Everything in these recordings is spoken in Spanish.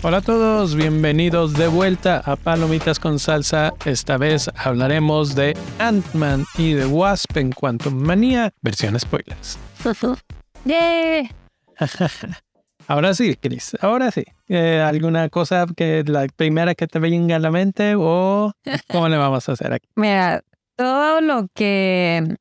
Hola a todos, bienvenidos de vuelta a Palomitas con Salsa. Esta vez hablaremos de Ant-Man y The Wasp en Quantum Manía, versión spoilers. ¡Yay! ahora sí, Chris, ahora sí. Eh, ¿Alguna cosa que la primera que te venga a la mente o cómo le vamos a hacer aquí? Mira, todo lo que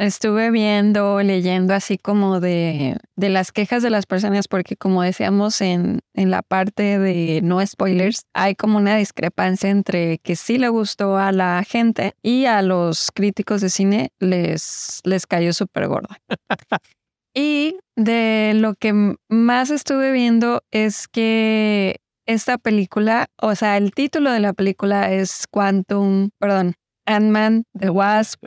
estuve viendo, leyendo así como de, de las quejas de las personas, porque como decíamos en, en la parte de no spoilers, hay como una discrepancia entre que sí le gustó a la gente y a los críticos de cine les, les cayó súper gordo. y de lo que más estuve viendo es que esta película, o sea, el título de la película es Quantum, perdón, Ant-Man, The Wasp,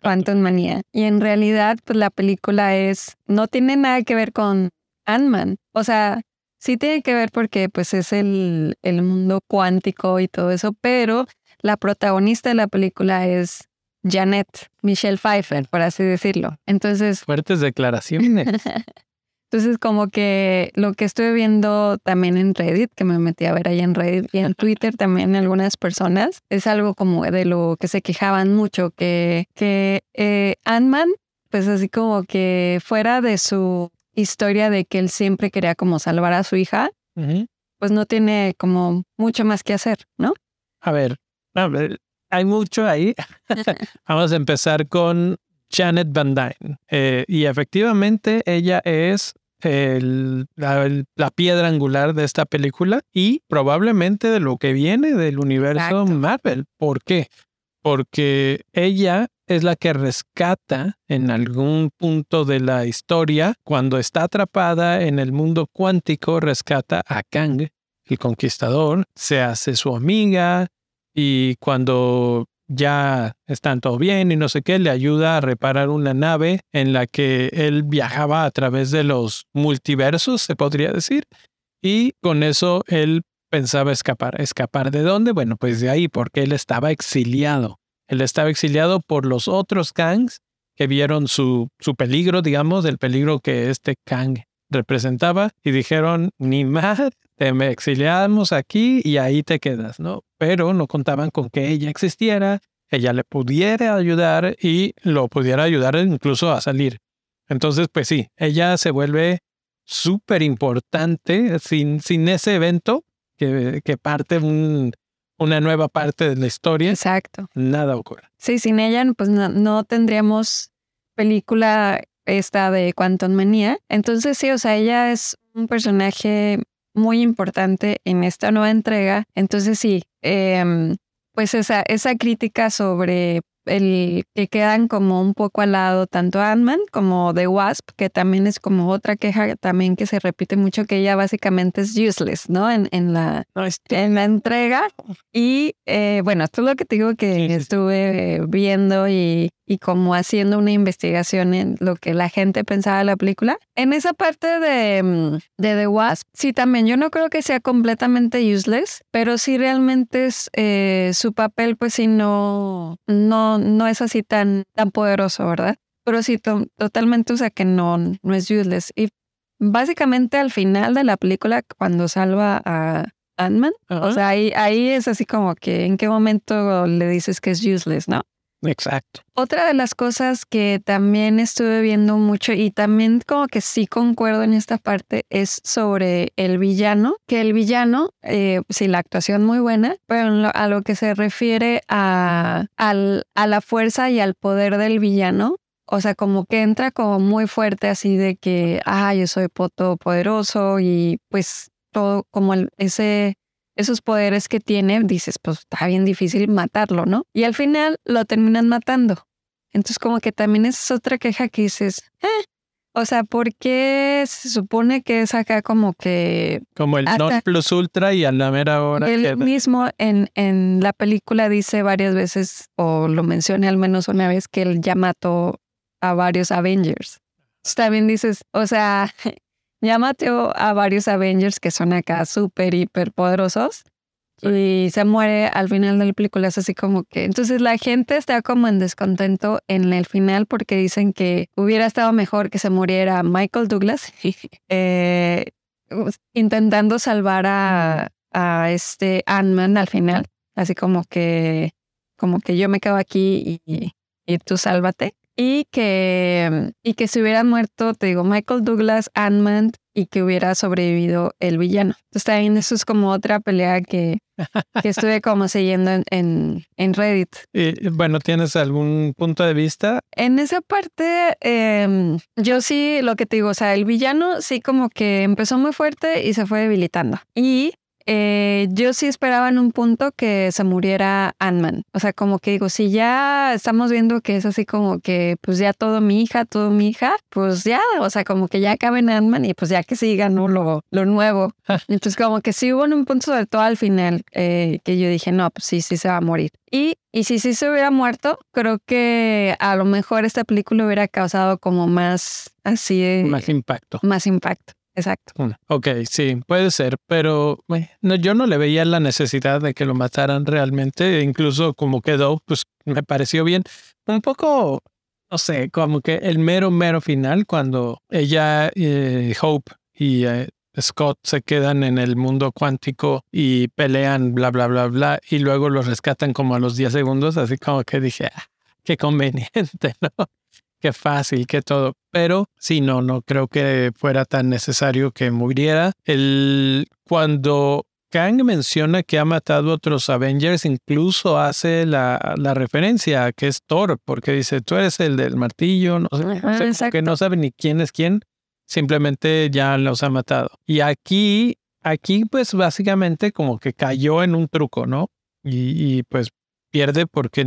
Quantum Manía. Y en realidad, pues la película es, no tiene nada que ver con Ant-Man. O sea, sí tiene que ver porque pues es el, el mundo cuántico y todo eso, pero la protagonista de la película es Janet, Michelle Pfeiffer, por así decirlo. Entonces... Fuertes declaraciones. Entonces, como que lo que estuve viendo también en Reddit, que me metí a ver ahí en Reddit y en Twitter también algunas personas, es algo como de lo que se quejaban mucho, que, que eh, Ant-Man, pues así como que fuera de su historia de que él siempre quería como salvar a su hija, pues no tiene como mucho más que hacer, ¿no? A ver, a ver hay mucho ahí. Vamos a empezar con Janet Van Dyne. Eh, y efectivamente ella es la, piedra angular de esta película y probablemente de lo que viene del universo Marvel. ¿Por qué? Porque ella es la que rescata en algún punto de la historia, cuando está atrapada en el mundo cuántico, rescata a Kang, el conquistador, se hace su amiga y cuando ya están todo bien y no sé qué, le ayuda a reparar una nave en la que él viajaba a través de los multiversos, se podría decir, y con eso él pensaba escapar. ¿Escapar de dónde? Bueno, pues de ahí, porque él estaba exiliado. Él estaba exiliado por los otros Kangs que vieron su, su peligro, digamos, del peligro que este Kang representaba y dijeron, ni más, te exiliamos aquí y ahí te quedas, ¿no? Pero no contaban con que ella existiera, ella le pudiera ayudar y lo pudiera ayudar incluso a salir. Entonces, pues sí, ella se vuelve súper importante sin, sin ese evento que, que parte una nueva parte de la historia. Exacto. Nada ocurre. Sí, sin ella pues no, no tendríamos película esta de Quantum Manía. Entonces sí, o sea, ella es un personaje muy importante en esta nueva entrega. Entonces sí, em, pues esa, esa crítica sobre el que quedan como un poco al lado tanto Ant-Man como The Wasp, que también es como otra queja también que se repite mucho, que ella básicamente es useless, ¿no? En, en, la, en la entrega. Y eh, bueno, esto es lo que te digo que estuve viendo y, y como haciendo una investigación en lo que la gente pensaba de la película. En esa parte de, mm, de The Wasp, sí, también yo no creo que sea completamente useless, pero sí realmente es eh, su papel, pues sí, no, no, no es así tan, tan poderoso, ¿verdad? Pero sí, totalmente, o sea, que no, no es useless. Y básicamente al final de la película, cuando salva a Ant-Man, o sea, ahí, ahí es así como que en qué momento le dices que es useless, ¿no? Exacto. Otra de las cosas que también estuve viendo mucho y también como que sí concuerdo en esta parte es sobre el villano, que el villano, eh, sí, la actuación muy buena, pero a lo que se refiere a, a la fuerza y al poder del villano, o sea, como que entra como muy fuerte así de que, ah, yo soy poderoso y pues todo como ese esos poderes que tiene, dices, pues está bien difícil matarlo, ¿no? Y al final lo terminan matando. Entonces como que también es otra queja que dices, eh, o sea, ¿por qué se supone que es acá como que... Como el non plus ultra y a la mera hora... Él mismo en, en la película dice varias veces, o lo menciona al menos una vez, que él ya mató a varios Avengers. También dices, o sea, ya mató a varios Avengers que son acá súper, hiper poderosos. Y se muere al final de la película. Es así como que. Entonces la gente está como en descontento en el final porque dicen que hubiera estado mejor que se muriera Michael Douglas. eh, intentando salvar a, a este Ant-Man al final, así como que, como que yo me quedo aquí y, y tú sálvate. Y que, y que se hubiera muerto, te digo, Michael Douglas, Ant-Man y que hubiera sobrevivido el villano. Entonces también eso es como otra pelea que, que estuve como siguiendo en, en, en Reddit. Y, bueno, ¿tienes algún punto de vista? En esa parte, eh, yo sí, lo que te digo, o sea, el villano sí como que empezó muy fuerte y se fue debilitando. Y eh, yo sí esperaba en un punto que se muriera Ant-Man. O sea, como que digo, si ya estamos viendo que es así como que, pues ya todo mi hija, todo mi hija, pues ya, o sea, como que ya acaben Ant-Man y pues ya que siga, ¿no? Lo, lo nuevo. Entonces, como que sí hubo en un punto, sobre todo al final, eh, que yo dije, no, pues sí, sí se va a morir. Y, y si sí se hubiera muerto, creo que a lo mejor esta película hubiera causado como más así. Más impacto. Más impacto. Exacto. Ok, sí, puede ser, pero bueno, no, yo no le veía la necesidad de que lo mataran realmente, incluso como quedó, pues me pareció bien. Un poco, no sé, como que el mero, mero final, cuando ella, eh, Hope y eh, Scott se quedan en el mundo cuántico y pelean, bla, bla, bla, bla, y luego los rescatan como a los 10 segundos, así como que dije, ah, qué conveniente, ¿no? Qué fácil, qué todo. Pero sí, no, no creo que fuera tan necesario que muriera. El, cuando Kang menciona que ha matado a otros Avengers, incluso hace la, la referencia a que es Thor, porque dice, tú eres el del martillo, no sé, que no sabe ni quién es quién, simplemente ya los ha matado. Y aquí, aquí pues básicamente como que cayó en un truco, ¿no? Y, y, pues pierde porque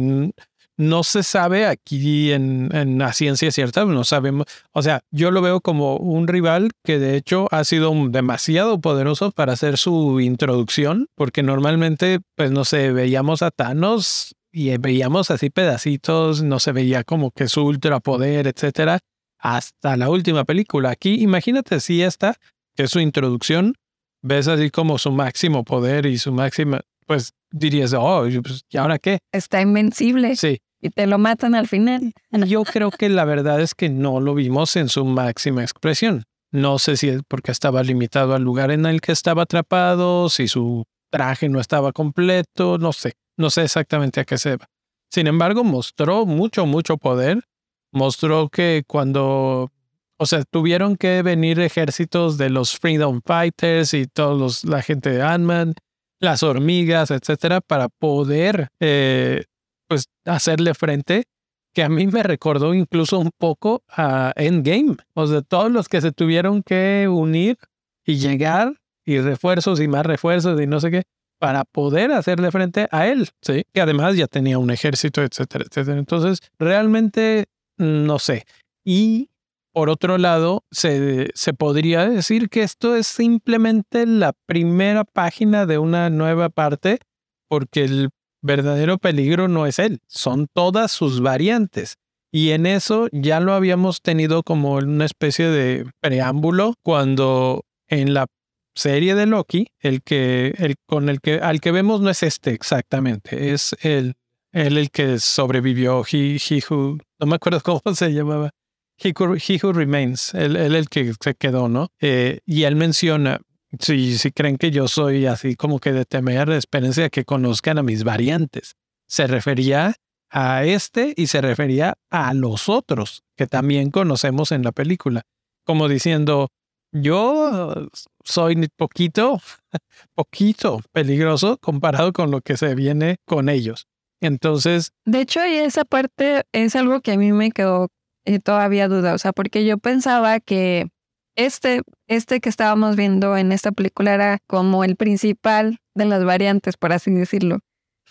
no se sabe aquí en, en la ciencia cierta, no sabemos. O sea, yo lo veo como un rival que de hecho ha sido demasiado poderoso para hacer su introducción, porque normalmente, pues no sé, veíamos a Thanos y veíamos así pedacitos, no se veía como que su ultrapoder, etcétera, hasta la última película. Aquí, imagínate si esta, que es su introducción, ves así como su máximo poder y su máxima, pues dirías, oh, pues, ¿y ahora qué? Está invencible Sí, y te lo matan al final. yo creo que la verdad es que no lo vimos en su máxima expresión. No sé si es porque estaba limitado al lugar en el que estaba atrapado, si su traje no estaba completo, no sé. No sé exactamente a qué se va. Sin embargo, mostró mucho, mucho poder. Mostró que cuando, o sea, tuvieron que venir ejércitos de los Freedom Fighters y todos los, la gente de Ant-Man, las hormigas, etcétera, para poder, eh, pues, hacerle frente que a mí me recordó incluso un poco a Endgame. O sea, todos los que se tuvieron que unir y llegar y refuerzos y más refuerzos y no sé qué para poder hacerle frente a él, ¿sí? Que además ya tenía un ejército, etcétera, etcétera. Entonces, realmente, no sé. Y por otro lado, se, se podría decir que esto es simplemente la primera página de una nueva parte, porque el verdadero peligro no es él, son todas sus variantes. Y en eso ya lo habíamos tenido como una especie de preámbulo cuando en la serie de Loki, el que, el con el que, al que vemos no es este exactamente, es el, él el que sobrevivió, he, he who, no me acuerdo cómo se llamaba, he who, he who remains, él, él el que se quedó, ¿no? Eh, y él menciona, si, si creen que yo soy así como que de temer, espérense a que conozcan a mis variantes. Se refería a este y se refería a los otros que también conocemos en la película, como diciendo, yo soy poquito, poquito peligroso comparado con lo que se viene con ellos. Entonces, De hecho, esa parte es algo que a mí me quedó eh, todavía duda, o sea, porque yo pensaba que este, este que estábamos viendo en esta película era como el principal de las variantes, por así decirlo.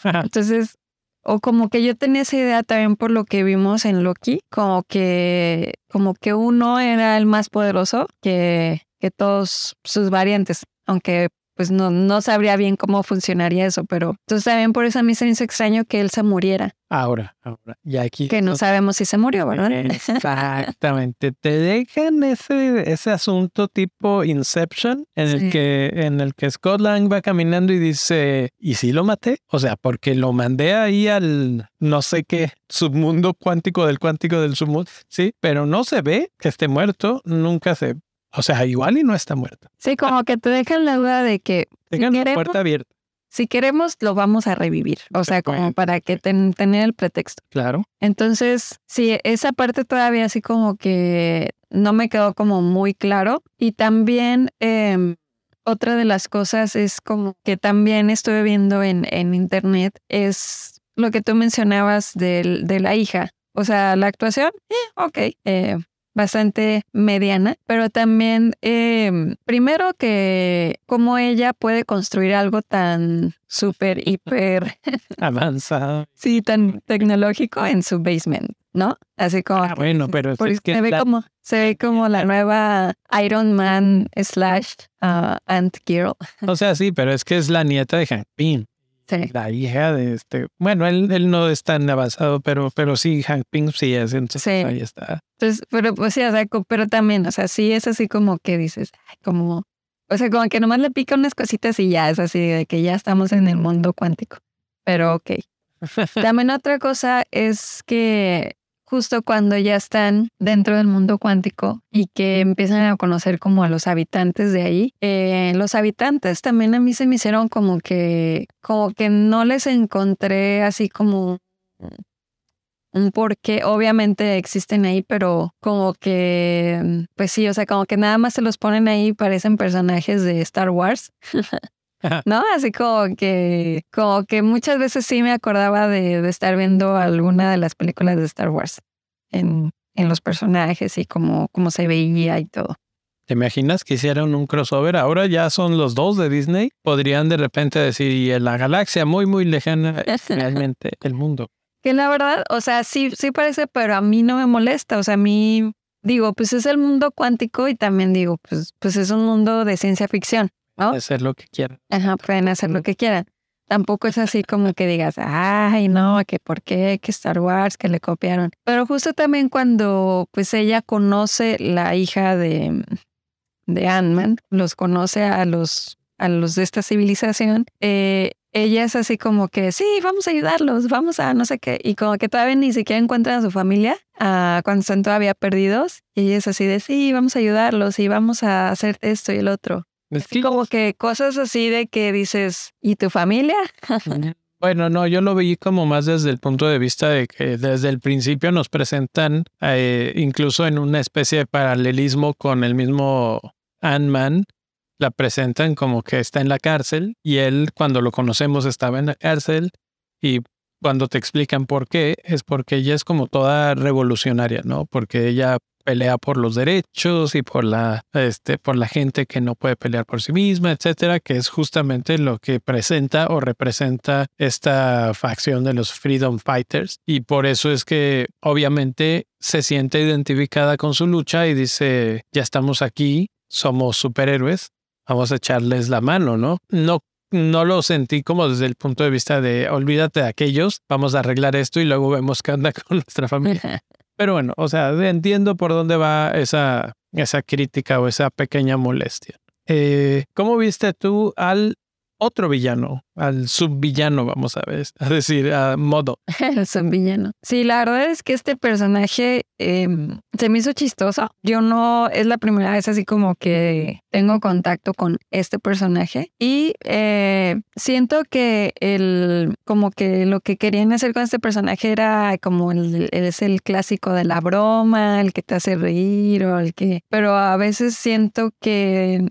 Entonces, o como que yo tenía esa idea también por lo que vimos en Loki, como que, como que uno era el más poderoso que, que todos sus variantes, aunque pues no, no sabría bien cómo funcionaría eso, pero entonces también por eso a mí se me hizo extraño que él se muriera, ahora, ahora, y aquí... que no sabemos si se murió, ¿verdad? Exactamente. Te dejan ese, ese asunto tipo Inception en el que en el que Scott Lang va caminando y dice, ¿y si lo maté? O sea, porque lo mandé ahí al no sé qué submundo cuántico del cuántico del submundo, sí, pero no se ve que esté muerto, nunca se O sea, igual y no está muerto. Sí, como que te dejan la duda de que Tengan la queremos- puerta abierta. si queremos lo vamos a revivir. O sea, como para que ten- tener el pretexto. Claro. Entonces, sí, esa parte todavía así como que no me quedó como muy claro. Y también em, otra de las cosas es como que también estuve viendo en, en internet es lo que tú mencionabas del- de la hija. O sea, la actuación, eh, ok, eh, bastante mediana, pero también, em, primero que cómo ella puede construir algo tan súper, hiper Avanza. Sí, tan tecnológico en su basement, ¿no? Así como Ah, bueno, pero es que se ve la- como se ve como la nueva Iron Man slash uh, Ant Girl. o sea, sí, pero es que es la nieta de Hank Pym, Sí. la hija de este. Bueno, él, él no es tan avanzado, pero, pero sí, Hank Pym sí es. Entonces Sí. ahí está. Entonces, pero pues sí, o sea, pero también, o sea, sí es así como que dices, como, o sea, como que nomás le pica unas cositas y ya es así de que ya estamos en el mundo cuántico. Pero ok. También otra cosa es que justo cuando ya están dentro del mundo cuántico y que empiezan a conocer como a los habitantes de ahí, eh, los habitantes también a mí se me hicieron como que, como que no les encontré así como un porqué. Obviamente existen ahí, pero como que, pues sí, o sea, como que nada más se los ponen ahí parecen personajes de Star Wars. ¿No? Así como que, como que muchas veces sí me acordaba de, de estar viendo alguna de las películas de Star Wars en, en los personajes y cómo, cómo se veía y todo. ¿Te imaginas que hicieron un crossover? Ahora ya son los dos de Disney. Podrían de repente decir, y en la galaxia muy, muy lejana realmente el mundo. Que la verdad, o sea, sí, sí parece, pero a mí no me molesta. O sea, a mí digo, pues es el mundo cuántico y también digo, pues, pues es un mundo de ciencia ficción. ¿No? Hacer lo que quieran. Ajá, pueden hacer lo que quieran. Tampoco es así como que digas, ay, no, que por qué, que Star Wars, que le copiaron. Pero justo también cuando pues ella conoce la hija de, de Ant-Man, los conoce a los, a los de esta civilización, eh, ella es así como que, sí, vamos a ayudarlos, vamos a no sé qué. Y como que todavía ni siquiera encuentran a su familia ah, cuando están todavía perdidos. Y ella es así de, sí, vamos a ayudarlos y vamos a hacer esto y el otro. Es Sí, como que cosas así de que dices, ¿y tu familia? Bueno, no, yo lo vi como más desde el punto de vista de que desde el principio nos presentan eh, incluso en una especie de paralelismo con el mismo Ant-Man, la presentan como que está en la cárcel y él cuando lo conocemos estaba en la cárcel y cuando te explican por qué es porque ella es como toda revolucionaria, ¿no? Porque ella pelea por los derechos y por la este por la gente que no puede pelear por sí misma, etcétera, que es justamente lo que presenta o representa esta facción de los Freedom Fighters y por eso es que obviamente se siente identificada con su lucha y dice, ya estamos aquí, somos superhéroes, vamos a echarles la mano, ¿no? No no lo sentí como desde el punto de vista de olvídate de aquellos, vamos a arreglar esto y luego vemos qué anda con nuestra familia. Pero bueno, o sea, entiendo por dónde va esa, esa crítica o esa pequeña molestia. Eh, ¿Cómo viste tú al otro villano, al subvillano, vamos a ver, a decir, a modo? El villano. Sí, la verdad es que este personaje eh, se me hizo chistoso. Yo no, es la primera vez así como que tengo contacto con este personaje y eh, siento que el, como que lo que querían hacer con este personaje era como el, es el clásico de la broma, el que te hace reír o el que, pero a veces siento que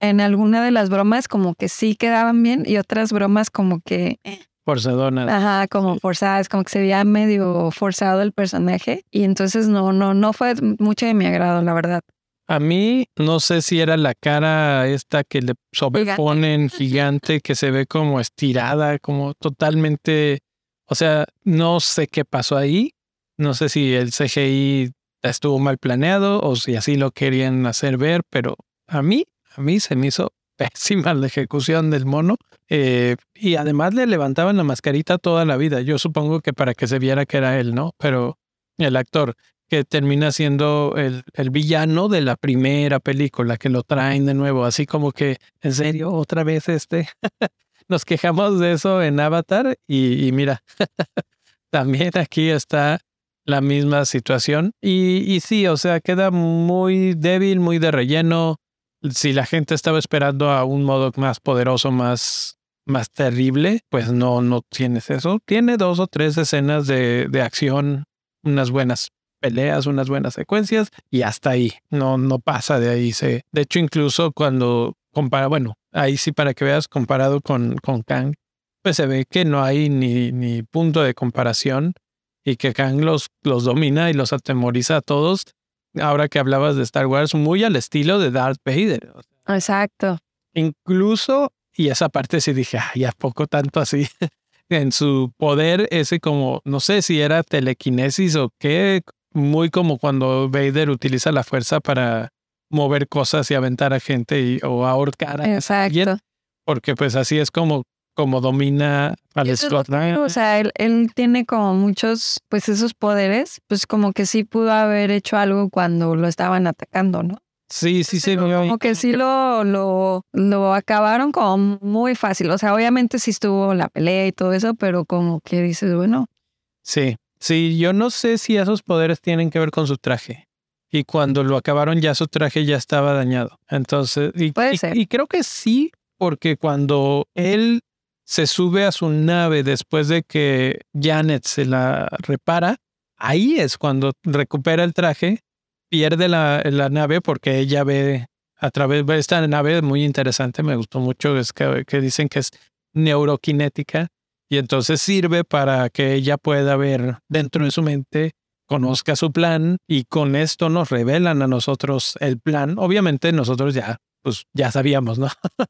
en alguna de las bromas como que sí quedaban bien y otras bromas como que Forzadona. Ajá, como forzadas, como que se veía medio forzado el personaje y entonces no, no, no fue mucho de mi agrado, la verdad. A mí no sé si era la cara esta que le sobreponen gigante, que se ve como estirada, como totalmente, o sea, no sé qué pasó ahí. No sé si el CGI estuvo mal planeado o si así lo querían hacer ver, pero a mí, a mí se me hizo pésima la ejecución del mono. Eh, y además le levantaban la mascarita toda la vida. Yo supongo que para que se viera que era él, ¿no? Pero el actor que termina siendo el, el, villano de la primera película, que lo traen de nuevo, así como que, en serio, otra vez este. Nos quejamos de eso en Avatar y, mira, también aquí está la misma situación. Y, y sí, o sea, queda muy débil, muy de relleno. Si la gente estaba esperando a un modo más poderoso, más, más terrible, pues no, no tienes eso. Tiene dos o tres escenas de, de acción, unas buenas peleas, unas buenas secuencias y hasta ahí. No, no pasa de ahí. Se, de hecho, incluso cuando compara, bueno, ahí sí para que veas comparado con, con Kang, pues se ve que no hay ni, ni punto de comparación y que Kang los, los domina y los atemoriza a todos. Ahora que hablabas de Star Wars, muy al estilo de Darth Vader. Exacto. Incluso, y esa parte sí dije, ay, ¿a poco tanto así? en su poder, ese como, no sé si era telequinesis o qué, muy como cuando Vader utiliza la fuerza para mover cosas y aventar a gente y, o ahorcar a Exacto. alguien, porque pues así es como, como domina al Scott. O sea, él, él tiene como muchos, pues esos poderes, pues como que sí pudo haber hecho algo cuando lo estaban atacando, ¿no? Sí, sí, sí. Como que sí lo, lo, lo acabaron como muy fácil. O sea, obviamente sí estuvo la pelea y todo eso, pero como que dices, bueno, Sí, sí, yo no sé si esos poderes tienen que ver con su traje. Y cuando lo acabaron ya su traje ya estaba dañado. Entonces, y, Puede y- ser. y creo que sí, porque cuando él se sube a su nave después de que Janet se la repara, ahí es cuando recupera el traje, pierde la, la nave porque ella ve a través de esta nave muy interesante, me gustó mucho, es que, que dicen que es neuroquinética y entonces sirve para que ella pueda ver dentro de su mente, conozca su plan y con esto nos revelan a nosotros el plan. Obviamente nosotros ya, pues ya sabíamos, ¿no?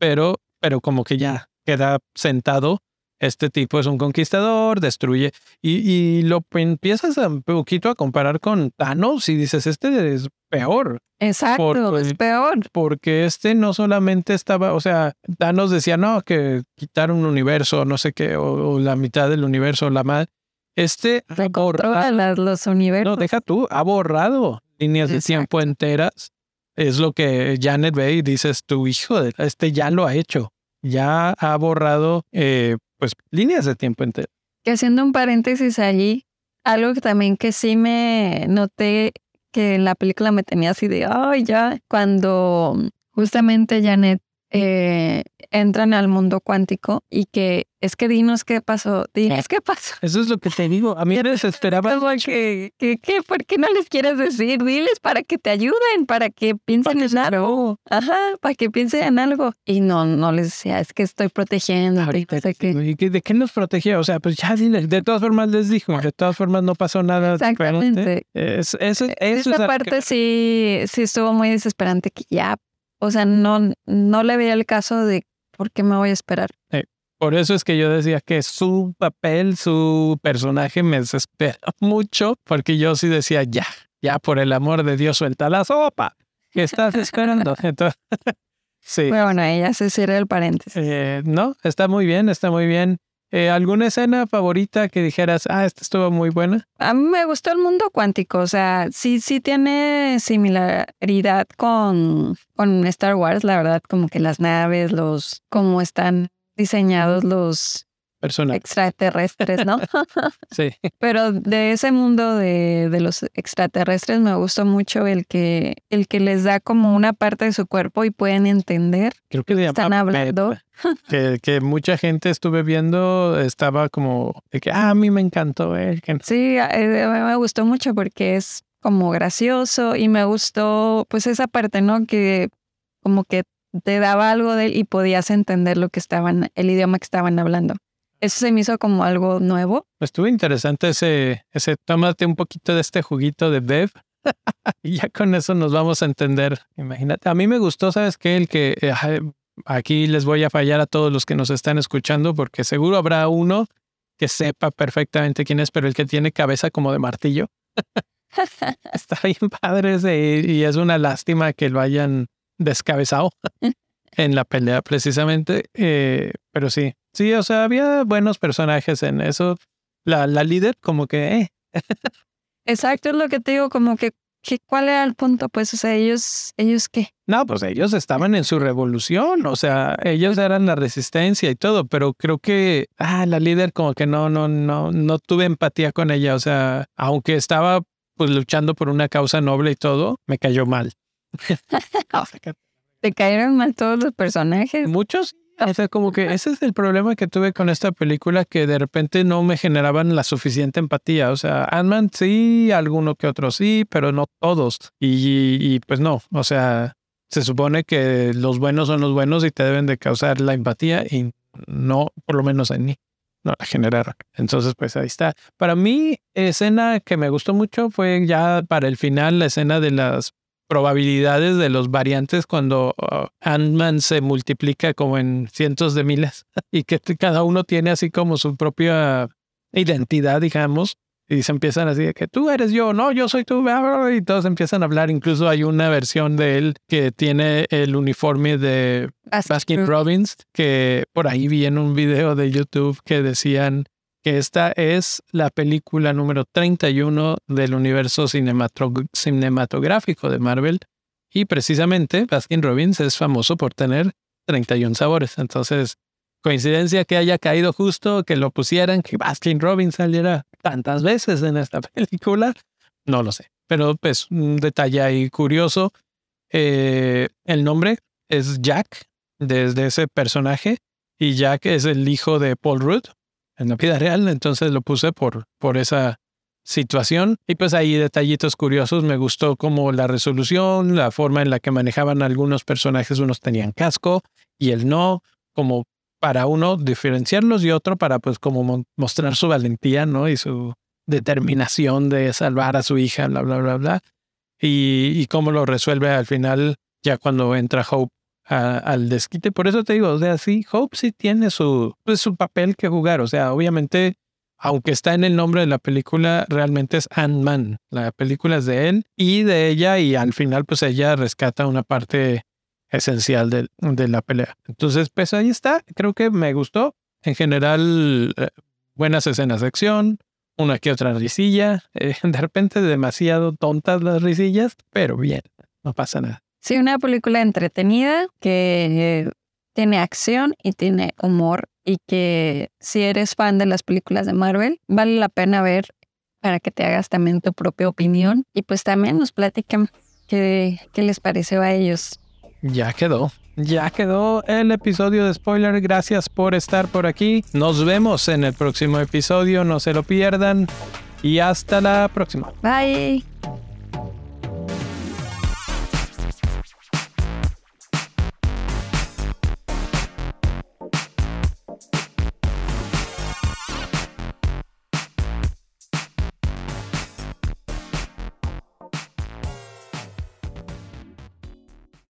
pero, pero como que ya queda sentado. Este tipo es un conquistador, destruye y, y lo empiezas a un poquito a comparar con Thanos y dices, este es peor, exacto, Por- es peor. porque este no solamente estaba, o sea, Thanos decía, no, que quitar un universo, no sé qué, o, o la mitad del universo, la madre. Este ha borrado, los universos. no, deja tú, ha borrado líneas de Exacto. tiempo enteras. Es lo que Janet ve y dices, tu hijo, de- este ya lo ha hecho, ya ha borrado, eh, pues, líneas de tiempo enteras. Que haciendo un paréntesis allí, algo que también que sí me noté que en la película me tenía así de, ay, ya, cuando justamente Janet eh, entran al mundo cuántico y que es que dinos qué pasó, dinos qué pasó. Eso es lo que te digo. A mí me desesperaba. Que, que, que, ¿por qué no les quieres decir? Diles para que te ayuden, para que piensen en algo. Ajá, para que piensen en algo. Y no, no les decía, es que estoy protegiendo. Ahorita, no sé qué. ¿y qué- ¿De qué nos protegía? O sea, pues ya dile, de todas formas les dijo, de todas formas no pasó nada. Exactamente. Es, eso, eso es Esta algo parte que- sí, sí estuvo muy desesperante que ya, o sea, no, no le veía el caso de por qué me voy a esperar. Por eso es que yo decía que su papel, su personaje me desespera mucho, porque yo sí decía, ya, ya por el amor de Dios, suelta la sopa. ¿Qué estás esperando? Entonces, sí. Bueno, ella se cierra el paréntesis. Eh, no, está muy bien, está muy bien. Eh, ¿Alguna escena favorita que dijeras, ah, esta estuvo muy buena? A mí me gustó el mundo cuántico, o sea, sí, sí tiene similaridad con, con Star Wars, la verdad, como que las naves, los, cómo están diseñados los Personaje. extraterrestres, ¿no? Sí. Pero de ese mundo de, de los extraterrestres me gustó mucho el que, el que les da como una parte de su cuerpo y pueden entender. Creo que se Están hablando. Que, que mucha gente estuve viendo, estaba como de que, ah, a mí me encantó. eh, que no". Sí, eh, me gustó mucho porque es como gracioso y me gustó pues esa parte, ¿no? Que como que te daba algo de él y podías entender lo que estaban, el idioma que estaban hablando. Eso se me hizo como algo nuevo. Estuvo interesante ese, ese, tómate un poquito de este juguito de Bev. y ya con eso nos vamos a entender. Imagínate, a mí me gustó, ¿sabes qué? El que eh, aquí les voy a fallar a todos los que nos están escuchando, porque seguro habrá uno que sepa perfectamente quién es, pero el que tiene cabeza como de martillo. Está bien padre ese y y es una lástima que lo hayan descabezado en la pelea precisamente. eh, pero sí, sí, o sea, había buenos personajes en eso. La, la líder como que, eh, Exacto, es lo que te digo, como que ¿qué, ¿cuál era el punto? Pues, o sea, ellos, ¿ellos qué? No, pues ellos estaban en su revolución, o sea, ellos eran la resistencia y todo, pero creo que, ah, la líder como que no, no, no, no tuve empatía con ella, o sea, aunque estaba pues luchando por una causa noble y todo, me cayó mal. ¿Te cayeron mal todos los personajes? Muchos, o sea, como que ese es el problema que tuve con esta película, que de repente no me generaban la suficiente empatía. O sea, Ant-Man sí, alguno que otro sí, pero no todos. Y, pues no, o sea, se supone que los buenos son los buenos y te deben de causar la empatía y no, por lo menos en mí, no la generaron. Entonces, pues ahí está. Para mí, escena que me gustó mucho fue ya para el final, la escena de las probabilidades de los variantes cuando uh, Ant-Man se multiplica como en cientos de miles y que cada uno tiene así como su propia identidad, digamos, y se empiezan así de que tú eres yo, no, yo soy tú, y todos empiezan a hablar. Incluso hay una versión de él que tiene el uniforme de Baskin Robbins, que por ahí vi en un video de YouTube que decían que esta es la película número 31 del universo cinematográfico de Marvel. Y precisamente Baskin Robbins es famoso por tener 31 sabores. Entonces, coincidencia que haya caído justo, que lo pusieran, que Baskin Robbins saliera tantas veces en esta película, no lo sé. Pero pues un detalle ahí curioso. Eh, el nombre es Jack, desde ese personaje, y Jack es el hijo de Paul Rudd, en la vida real, entonces lo puse por, por esa situación. Y pues ahí detallitos curiosos, me gustó como la resolución, la forma en la que manejaban algunos personajes, unos tenían casco y el no, como para uno diferenciarlos y otro para pues como mostrar su valentía, ¿no? Y su determinación de salvar a su hija, bla, bla, bla, bla. Y, y cómo lo resuelve al final, ya cuando entra Hope al desquite. Por eso te digo, o sea, sí, Hope sí tiene su, pues, su papel que jugar. O sea, obviamente, aunque está en el nombre de la película, realmente es Ant-Man. La película es de él y de ella y al final pues ella rescata una parte esencial de, de la pelea. Entonces, pues ahí está. Creo que me gustó. En general, eh, buenas escenas de acción, una que otra risilla. Eh, de repente demasiado tontas las risillas, pero bien, no pasa nada. Sí, una película entretenida que tiene acción y tiene humor y que si eres fan de las películas de Marvel, vale la pena ver para que te hagas también tu propia opinión y pues también nos platican qué, qué les pareció a ellos. Ya quedó. Ya quedó el episodio de spoiler. Gracias por estar por aquí. Nos vemos en el próximo episodio. No se lo pierdan. Y hasta la próxima. Bye.